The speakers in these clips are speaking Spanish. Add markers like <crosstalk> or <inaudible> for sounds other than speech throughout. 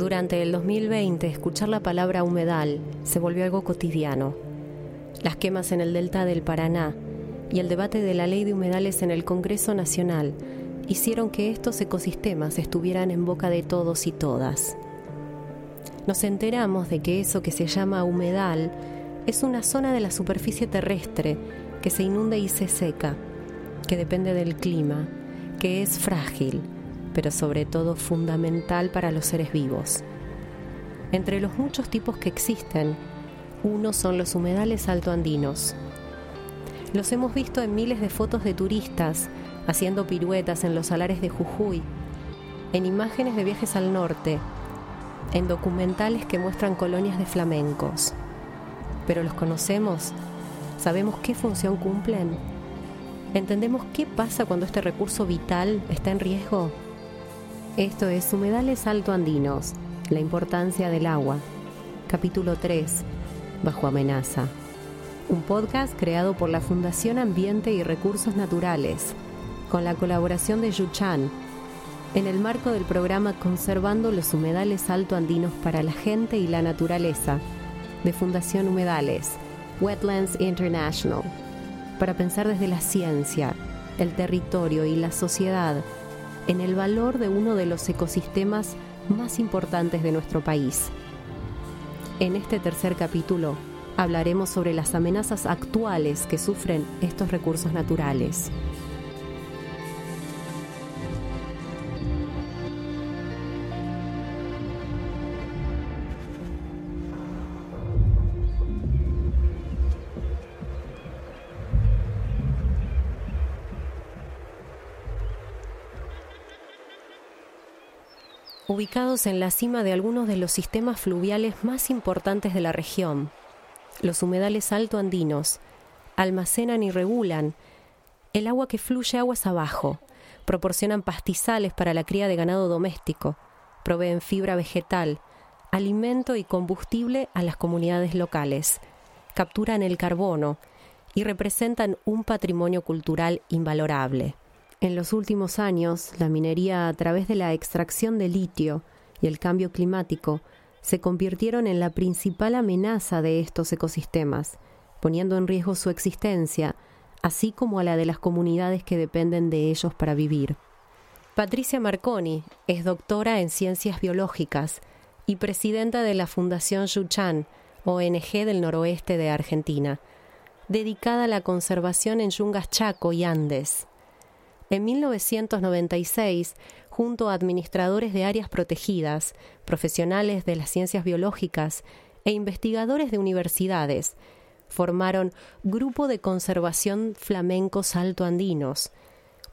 Durante el 2020, escuchar la palabra humedal se volvió algo cotidiano. Las quemas en el delta del Paraná y el debate de la ley de humedales en el Congreso Nacional hicieron que estos ecosistemas estuvieran en boca de todos y todas. Nos enteramos de que eso que se llama humedal es una zona de la superficie terrestre que se inunda y se seca, que depende del clima, que es frágil, pero sobre todo fundamental para los seres vivos. Entre los muchos tipos que existen, uno son los humedales altoandinos. Los hemos visto en miles de fotos de turistas haciendo piruetas en los salares de Jujuy, en imágenes de viajes al norte, en documentales que muestran colonias de flamencos. Pero los conocemos, sabemos qué función cumplen, entendemos qué pasa cuando este recurso vital está en riesgo. Esto es Humedales Alto Andinos, la importancia del agua, capítulo 3, bajo amenaza. Un podcast creado por la Fundación Ambiente y Recursos Naturales, con la colaboración de Yuchan, en el marco del programa Conservando los Humedales Alto Andinos para la Gente y la Naturaleza, de Fundación Humedales, Wetlands International, para pensar desde la ciencia, el territorio y la sociedad en el valor de uno de los ecosistemas más importantes de nuestro país. En este tercer capítulo hablaremos sobre las amenazas actuales que sufren estos recursos naturales. Ubicados en la cima de algunos de los sistemas fluviales más importantes de la región. Los humedales altoandinos almacenan y regulan el agua que fluye aguas abajo, proporcionan pastizales para la cría de ganado doméstico, proveen fibra vegetal, alimento y combustible a las comunidades locales, capturan el carbono y representan un patrimonio cultural invalorable. En los últimos años, la minería a través de la extracción de litio y el cambio climático se convirtieron en la principal amenaza de estos ecosistemas, poniendo en riesgo su existencia, así como a la de las comunidades que dependen de ellos para vivir. Patricia Marconi es doctora en ciencias biológicas y presidenta de la Fundación Yuchan, ONG del noroeste de Argentina, dedicada a la conservación en yungas Chaco y Andes. En 1996, junto a administradores de áreas protegidas, profesionales de las ciencias biológicas e investigadores de universidades, formaron Grupo de Conservación Flamencos Altoandinos,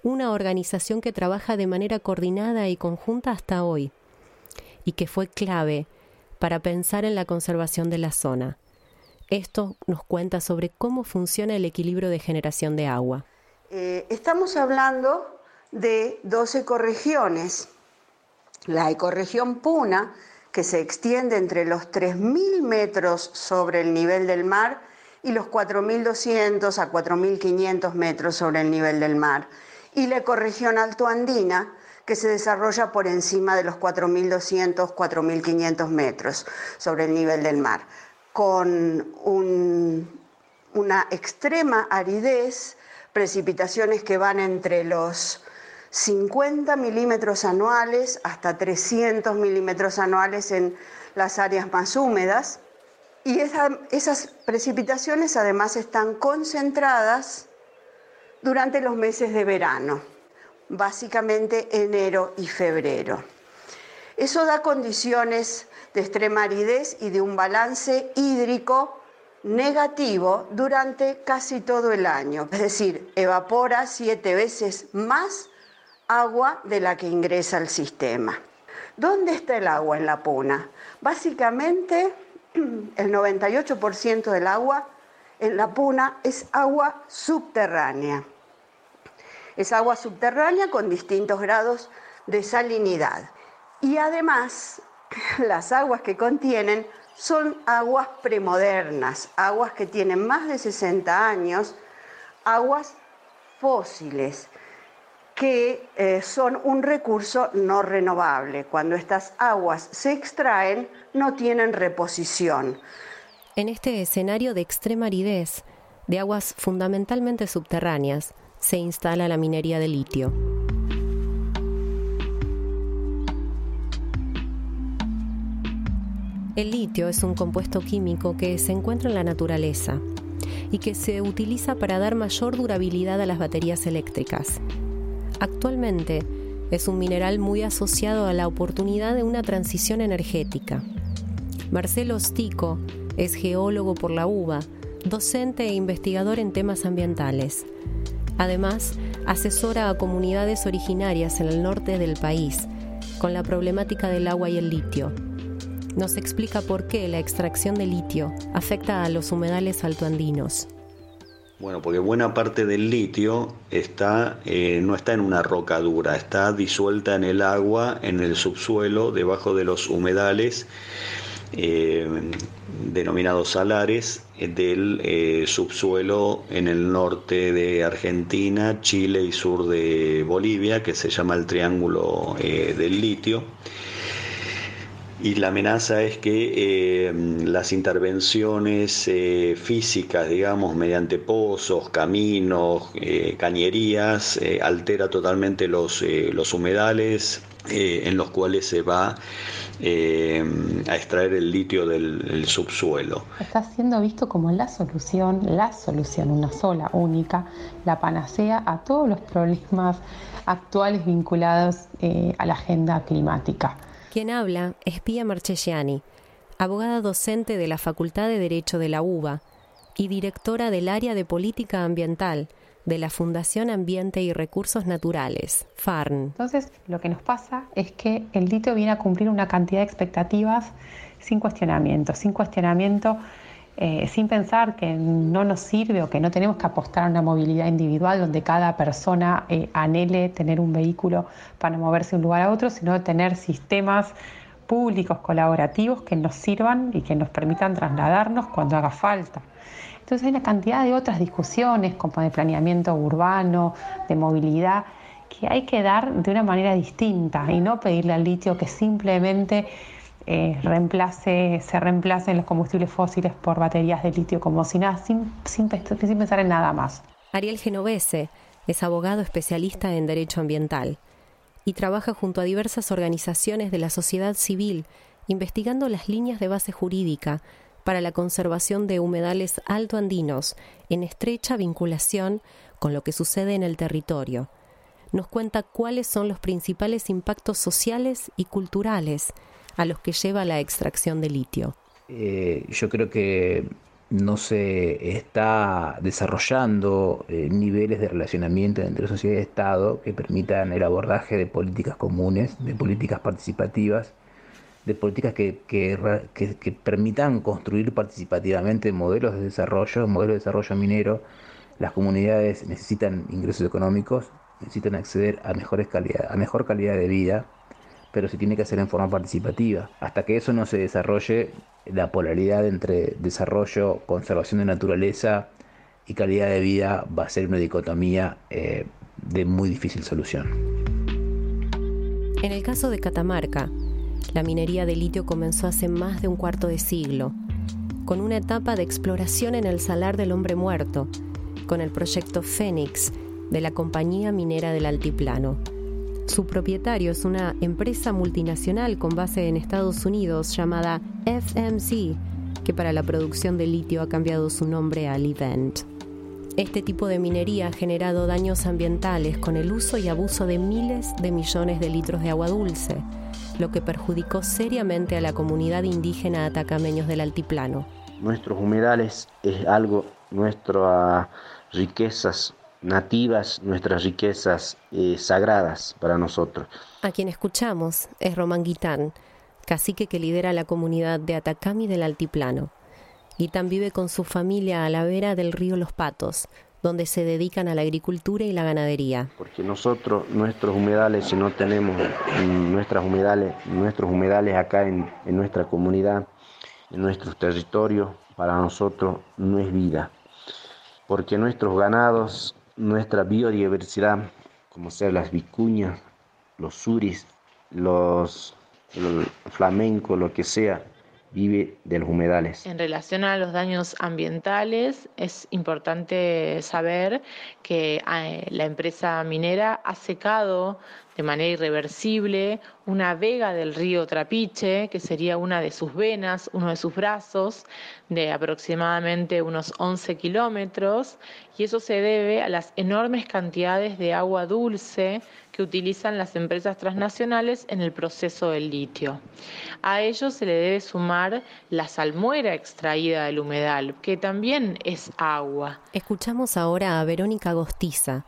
una organización que trabaja de manera coordinada y conjunta hasta hoy, y que fue clave para pensar en la conservación de la zona. Esto nos cuenta sobre cómo funciona el equilibrio de generación de agua. Eh, estamos hablando de dos ecorregiones. La ecorregión Puna, que se extiende entre los 3.000 metros sobre el nivel del mar y los 4.200 a 4.500 metros sobre el nivel del mar. Y la ecorregión altoandina, que se desarrolla por encima de los 4.200, 4.500 metros sobre el nivel del mar, con una extrema aridez precipitaciones que van entre los 50 milímetros anuales hasta 300 milímetros anuales en las áreas más húmedas. Y esas precipitaciones además están concentradas durante los meses de verano, básicamente enero y febrero. Eso da condiciones de extrema aridez y de un balance hídrico negativo durante casi todo el año, es decir, evapora siete veces más agua de la que ingresa al sistema. ¿Dónde está el agua en la puna? Básicamente, <clears throat> el 98% del agua en la puna es agua subterránea. Es agua subterránea con distintos grados de salinidad. Y además, <clears throat> las aguas que contienen son aguas premodernas, aguas que tienen más de 60 años, aguas fósiles. que eh, son un recurso no renovable. Cuando estas aguas se extraen, no tienen reposición. En este escenario de extrema aridez, de aguas fundamentalmente subterráneas, se instala la minería de litio. El litio es un compuesto químico que se encuentra en la naturaleza y que se utiliza para dar mayor durabilidad a las baterías eléctricas. Actualmente es un mineral muy asociado a la oportunidad de una transición energética. Marcelo Stico es geólogo por la UBA, docente e investigador en temas ambientales. Además, asesora a comunidades originarias en el norte del país con la problemática del agua y el litio. Nos explica por qué la extracción de litio afecta a los humedales altoandinos. Bueno, porque buena parte del litio está, eh, no está en una roca dura, está disuelta en el agua, en el subsuelo, debajo de los humedales eh, denominados salares eh, del subsuelo en el norte de Argentina, Chile y sur de Bolivia, que se llama el Triángulo del Litio y la amenaza es que eh, las intervenciones eh, físicas, digamos, mediante pozos, caminos, eh, cañerías, altera totalmente los, los humedales en los cuales se va a extraer el litio del, subsuelo. Está siendo visto como la solución, la solución, una sola, única, la panacea a todos los problemas actuales vinculados a la agenda climática. Quien habla es Pia Marchesiani, abogada docente de la Facultad de Derecho de la UBA y directora del área de política ambiental de la Fundación Ambiente y Recursos Naturales, FARN. Entonces, lo que nos pasa es que el litio viene a cumplir una cantidad de expectativas sin cuestionamiento, sin cuestionamiento, eh, sin pensar que no nos sirve o que no tenemos que apostar a una movilidad individual donde cada persona eh, anhele tener un vehículo para moverse de un lugar a otro, sino tener sistemas públicos colaborativos que nos sirvan y que nos permitan trasladarnos cuando haga falta. Entonces hay una cantidad de otras discusiones como de planeamiento urbano, de movilidad, que hay que dar de una manera distinta y no pedirle al litio que simplemente eh, reemplace, se reemplacen los combustibles fósiles por baterías de litio como si nada, sin, sin pensar en nada más. Ariel Genovese es abogado especialista en derecho ambiental y trabaja junto a diversas organizaciones de la sociedad civil investigando las líneas de base jurídica para la conservación de humedales altoandinos en estrecha vinculación con lo que sucede en el territorio. Nos cuenta cuáles son los principales impactos sociales y culturales a los que lleva la extracción de litio. Eh, yo creo que no se está desarrollando eh, niveles de relacionamiento entre sociedad y Estado que permitan el abordaje de políticas comunes, de políticas participativas de políticas que, que, permitan construir participativamente modelos de desarrollo, modelos de desarrollo minero. Las comunidades necesitan ingresos económicos, necesitan acceder a, mejores calidad, a mejor calidad de vida, pero se tiene que hacer en forma participativa. Hasta que eso no se desarrolle, la polaridad entre desarrollo, conservación de naturaleza y calidad de vida va a ser una dicotomía eh, de muy difícil solución. En el caso de Catamarca, la minería de litio comenzó hace más de un cuarto de siglo, con una etapa de exploración en el Salar del Hombre Muerto, con el proyecto Fénix de la Compañía Minera del Altiplano. Su propietario es una empresa multinacional con base en Estados Unidos llamada FMC, que para la producción de litio ha cambiado su nombre a Livent. Este tipo de minería ha generado daños ambientales con el uso y abuso de miles de millones de litros de agua dulce, lo que perjudicó seriamente a la comunidad indígena atacameños del altiplano. Nuestros humedales es algo, nuestras riquezas nativas, nuestras riquezas eh, sagradas para nosotros. A quien escuchamos es Román Guitán, cacique que lidera la comunidad de Atacami del Altiplano. Guitán vive con su familia a la vera del río Los Patos, donde se dedican a la agricultura y la ganadería. Porque nosotros, nuestros humedales, si no tenemos nuestras humedales, nuestros humedales acá en, en nuestra comunidad, en nuestros territorios, para nosotros no es vida. Porque nuestros ganados, nuestra biodiversidad como sea las vicuñas, los suris, los flamencos, lo que sea, vive de los humedales. En relación a los daños ambientales, es importante saber que eh, la empresa minera ha secado de manera irreversible una vega del río Trapiche, que sería una de sus venas, uno de sus brazos, de aproximadamente unos 11 kilómetros, y eso se debe a las enormes cantidades de agua dulce que utilizan las empresas transnacionales en el proceso del litio. A ello se le debe sumar la salmuera extraída del humedal, que también es agua. Escuchamos ahora a Verónica Gostiza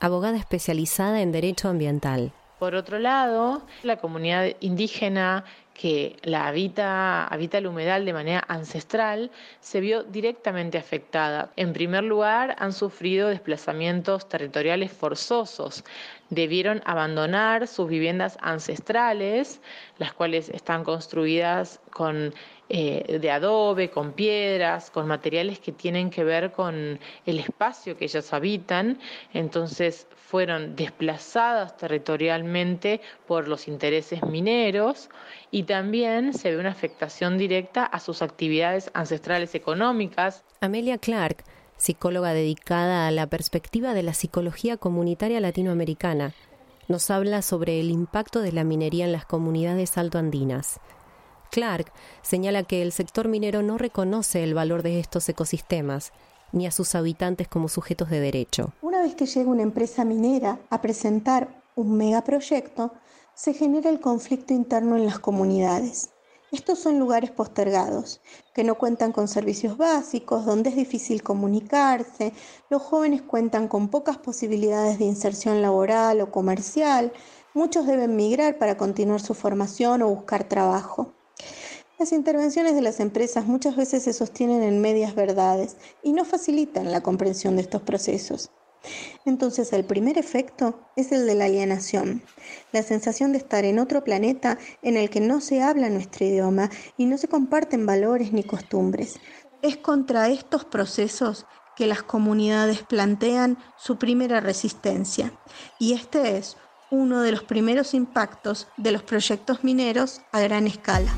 abogada especializada en derecho ambiental. Por otro lado, la comunidad indígena que la habita, habita el humedal de manera ancestral se vio directamente afectada. En primer lugar, han sufrido desplazamientos territoriales forzosos. Debieron abandonar sus viviendas ancestrales, las cuales están construidas con eh, de adobe, con piedras, con materiales que tienen que ver con el espacio que ellas habitan. Entonces fueron desplazadas territorialmente por los intereses mineros y también se ve una afectación directa a sus actividades ancestrales económicas. Amelia Clark, psicóloga dedicada a la perspectiva de la psicología comunitaria latinoamericana, nos habla sobre el impacto de la minería en las comunidades altoandinas. Clark señala que el sector minero no reconoce el valor de estos ecosistemas ni a sus habitantes como sujetos de derecho. Una vez que llega una empresa minera a presentar un megaproyecto, se genera el conflicto interno en las comunidades. Estos son lugares postergados, que no cuentan con servicios básicos, donde es difícil comunicarse, los jóvenes cuentan con pocas posibilidades de inserción laboral o comercial, muchos deben migrar para continuar su formación o buscar trabajo. Las intervenciones de las empresas muchas veces se sostienen en medias verdades y no facilitan la comprensión de estos procesos. Entonces el primer efecto es el de la alienación, la sensación de estar en otro planeta en el que no se habla nuestro idioma y no se comparten valores ni costumbres. Es contra estos procesos que las comunidades plantean su primera resistencia y este es uno de los primeros impactos de los proyectos mineros a gran escala.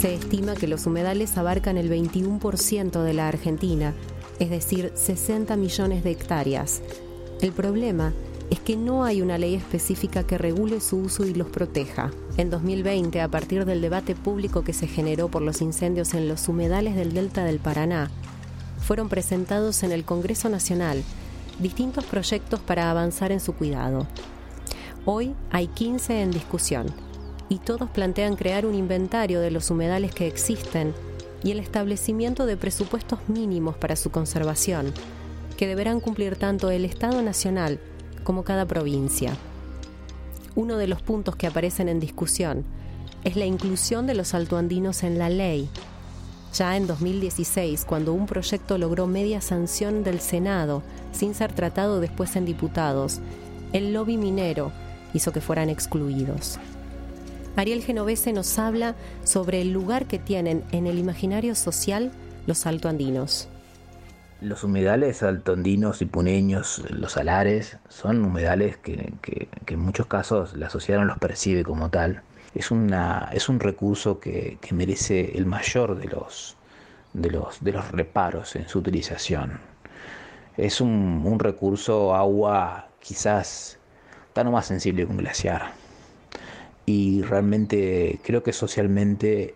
Se estima que los humedales abarcan el 21% de la Argentina, es decir, 60 millones de hectáreas. El problema es que no hay una ley específica que regule su uso y los proteja. En 2020, a partir del debate público que se generó por los incendios en los humedales del Delta del Paraná, fueron presentados en el Congreso Nacional distintos proyectos para avanzar en su cuidado. Hoy hay 15 en discusión y todos plantean crear un inventario de los humedales que existen y el establecimiento de presupuestos mínimos para su conservación, que deberán cumplir tanto el Estado Nacional como cada provincia. Uno de los puntos que aparecen en discusión es la inclusión de los altoandinos en la ley. Ya en 2016, cuando un proyecto logró media sanción del Senado sin ser tratado después en diputados, el lobby minero hizo que fueran excluidos. Ariel Genovese nos habla sobre el lugar que tienen en el imaginario social los altoandinos. Los humedales altoandinos y puneños, los salares, son humedales que, en muchos casos la sociedad no los percibe como tal. Es, una, es un recurso que, merece el mayor de los, de, los, de los reparos en su utilización. Es un, un recurso agua quizás tan más sensible que un glaciar y realmente creo que socialmente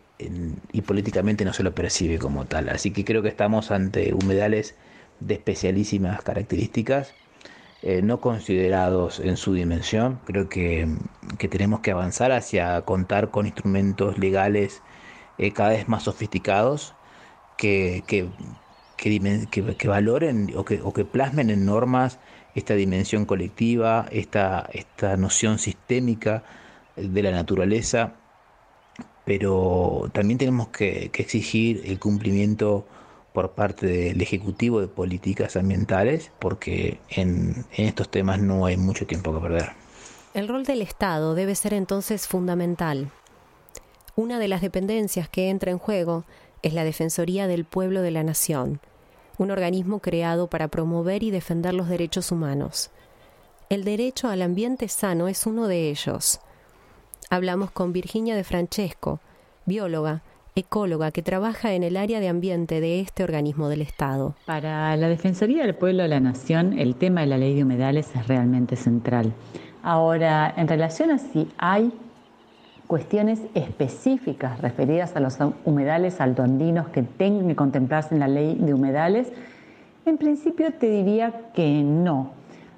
y políticamente no se lo percibe como tal. Así que creo que estamos ante humedales de especialísimas características, eh, no considerados en su dimensión. Creo que, tenemos que avanzar hacia contar con instrumentos legales eh, cada vez más sofisticados que, que, que, valoren o que, o que plasmen en normas esta dimensión colectiva, esta, esta noción sistémica de la naturaleza, pero también tenemos que, exigir el cumplimiento por parte del Ejecutivo de políticas ambientales, porque en, estos temas no hay mucho tiempo que perder. El rol del Estado debe ser entonces fundamental. Una de las dependencias que entra en juego es la Defensoría del Pueblo de la Nación, un organismo creado para promover y defender los derechos humanos. El derecho al ambiente sano es uno de ellos. Hablamos con Virginia de Francesco, bióloga, ecóloga que trabaja en el área de ambiente de este organismo del Estado. Para la Defensoría del Pueblo de la Nación, el tema de la ley de humedales es realmente central. Ahora, en relación a si hay cuestiones específicas referidas a los humedales altoandinos que tengan que contemplarse en la ley de humedales, en principio te diría que no,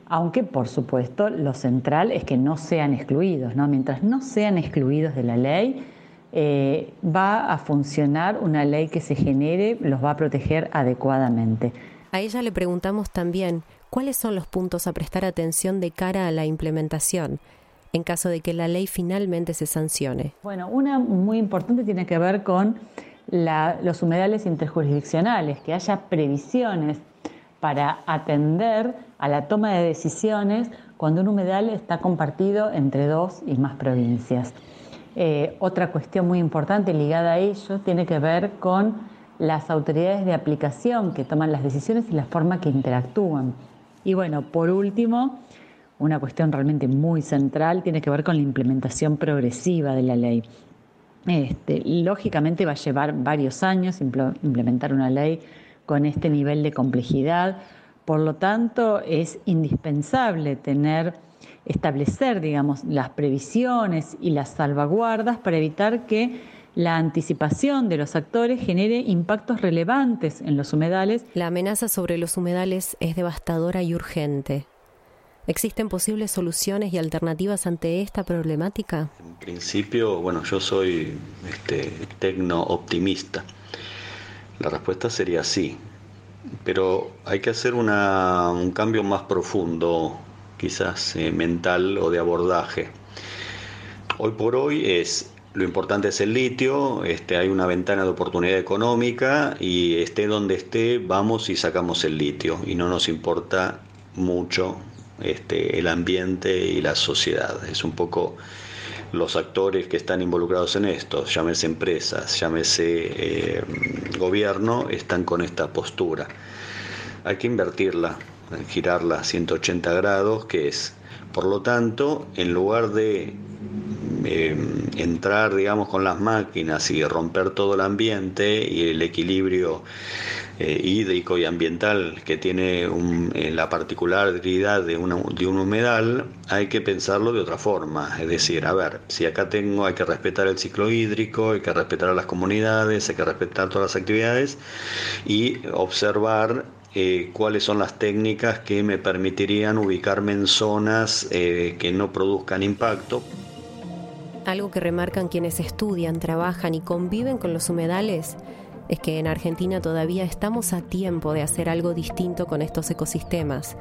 aunque por supuesto lo central es que no sean excluidos, ¿no? Mientras no sean excluidos de la ley, eh, va a funcionar una ley que se genere, los va a proteger adecuadamente. A ella le preguntamos también cuáles son los puntos a prestar atención de cara a la implementación en caso de que la ley finalmente se sancione. Bueno, una muy importante tiene que ver con los humedales interjurisdiccionales, que haya previsiones para atender a la toma de decisiones cuando un humedal está compartido entre dos y más provincias. Eh, otra cuestión muy importante ligada a ello tiene que ver con las autoridades de aplicación que toman las decisiones y la forma que interactúan. Y bueno, por último, una cuestión realmente muy central tiene que ver con la implementación progresiva de la ley. Este, lógicamente va a llevar varios años implementar una ley con este nivel de complejidad, por lo tanto es indispensable tener establecer, digamos, las previsiones y las salvaguardas para evitar que la anticipación de los actores genere impactos relevantes en los humedales. La amenaza sobre los humedales es devastadora y urgente. ¿Existen posibles soluciones y alternativas ante esta problemática? En principio, bueno, yo soy este, tecno optimista. La respuesta sería sí, pero hay que hacer un cambio más profundo quizás eh, mental o de abordaje. Hoy por hoy es lo importante es el litio, este, hay una ventana de oportunidad económica y esté donde esté, vamos y sacamos el litio y no nos importa mucho este, el ambiente y la sociedad. Es un poco los actores que están involucrados en esto, llámese empresas, llámese eh, gobierno, están con esta postura. Hay que invertirla, girarla a 180 grados, que es, por lo tanto, en lugar de eh, entrar, digamos, con las máquinas y romper todo el ambiente y el equilibrio eh, hídrico y ambiental que tiene eh, la particularidad de, un humedal, hay que pensarlo de otra forma. Es decir, a ver, si acá tengo, hay que respetar el ciclo hídrico, hay que respetar a las comunidades, hay que respetar todas las actividades y observar eh, cuáles son las técnicas que me permitirían ubicarme en zonas que no produzcan impacto. Algo que remarcan quienes estudian, trabajan y conviven con los humedales es que en Argentina todavía estamos a tiempo de hacer algo distinto con estos ecosistemas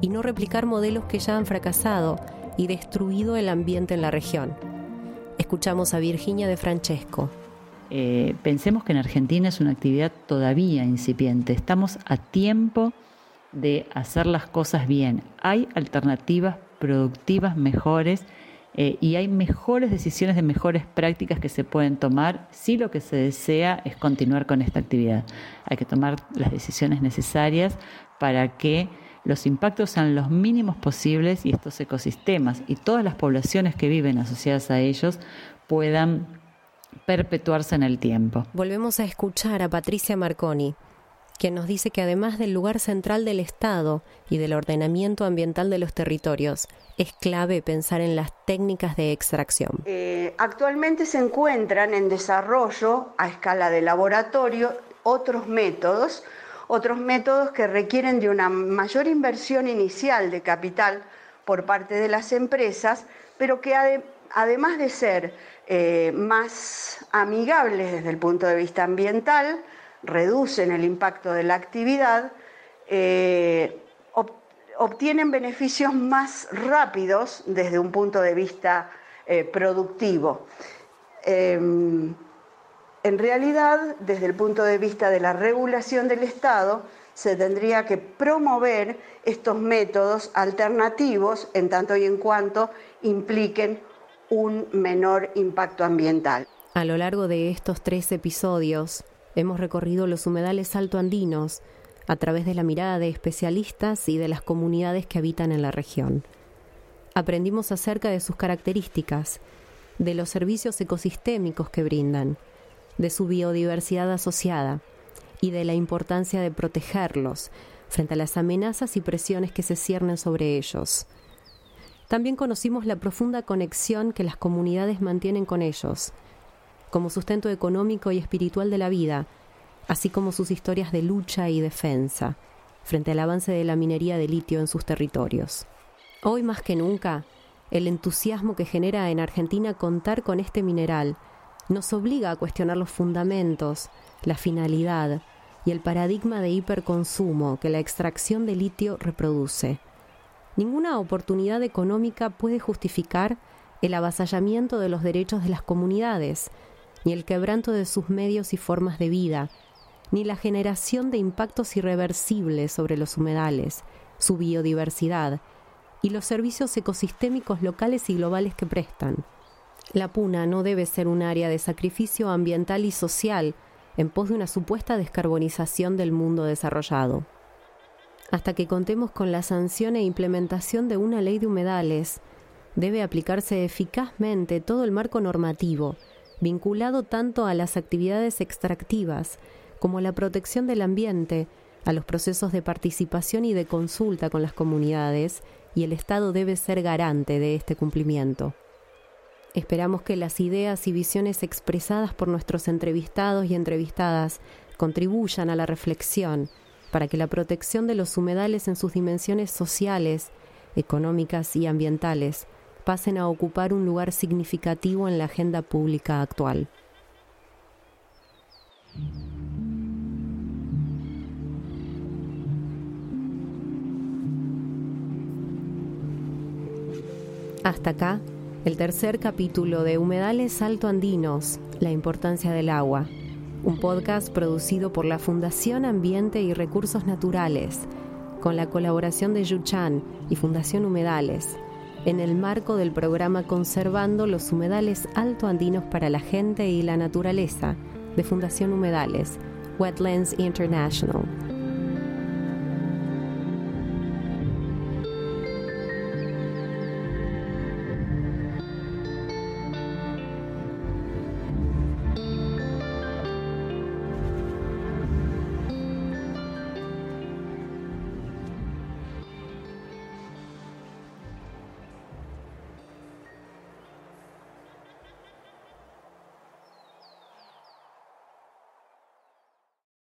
y no replicar modelos que ya han fracasado y destruido el ambiente en la región. Escuchamos a Virginia de Francesco. Eh, pensemos que en Argentina es una actividad todavía incipiente. Estamos a tiempo de hacer las cosas bien. Hay alternativas productivas mejores eh, y hay mejores decisiones de mejores prácticas que se pueden tomar si lo que se desea es continuar con esta actividad. Hay que tomar las decisiones necesarias para que los impactos sean los mínimos posibles y estos ecosistemas y todas las poblaciones que viven asociadas a ellos puedan perpetuarse en el tiempo. Volvemos a escuchar a Patricia Marconi, quien nos dice que además del lugar central del Estado y del ordenamiento ambiental de los territorios, es clave pensar en las técnicas de extracción. Eh, actualmente se encuentran en desarrollo a escala de laboratorio otros métodos, otros métodos que requieren de una mayor inversión inicial de capital por parte de las empresas, pero que además de ser eh, más amigables desde el punto de vista ambiental, reducen el impacto de la actividad, eh, obtienen beneficios más rápidos desde un punto de vista eh, productivo. Em, en realidad, desde el punto de vista de la regulación del Estado, se tendría que promover estos métodos alternativos en tanto y en cuanto impliquen un menor impacto ambiental. A lo largo de estos tres episodios hemos recorrido los humedales altoandinos, a través de la mirada de especialistas y de las comunidades que habitan en la región. Aprendimos acerca de sus características, de los servicios ecosistémicos que brindan, de su biodiversidad asociada y de la importancia de protegerlos frente a las amenazas y presiones que se ciernen sobre ellos. También conocimos la profunda conexión que las comunidades mantienen con ellos, como sustento económico y espiritual de la vida, así como sus historias de lucha y defensa frente al avance de la minería de litio en sus territorios. Hoy más que nunca, el entusiasmo que genera en Argentina contar con este mineral nos obliga a cuestionar los fundamentos, la finalidad y el paradigma de hiperconsumo que la extracción de litio reproduce. Ninguna oportunidad económica puede justificar el avasallamiento de los derechos de las comunidades, ni el quebranto de sus medios y formas de vida, ni la generación de impactos irreversibles sobre los humedales, su biodiversidad y los servicios ecosistémicos locales y globales que prestan. La puna no debe ser un área de sacrificio ambiental y social en pos de una supuesta descarbonización del mundo desarrollado. Hasta que contemos con la sanción e implementación de una ley de humedales, debe aplicarse eficazmente todo el marco normativo, vinculado tanto a las actividades extractivas como a la protección del ambiente, a los procesos de participación y de consulta con las comunidades, y el Estado debe ser garante de este cumplimiento. Esperamos que las ideas y visiones expresadas por nuestros entrevistados y entrevistadas contribuyan a la reflexión para que la protección de los humedales en sus dimensiones sociales, económicas y ambientales pasen a ocupar un lugar significativo en la agenda pública actual. Hasta acá el tercer capítulo de Humedales Alto Andinos, La importancia del agua, un podcast producido por la Fundación Ambiente y Recursos Naturales, con la colaboración de Yuchan y Fundación Humedales, en el marco del programa Conservando los Humedales Alto Andinos para la Gente y la Naturaleza de Fundación Humedales, Wetlands International.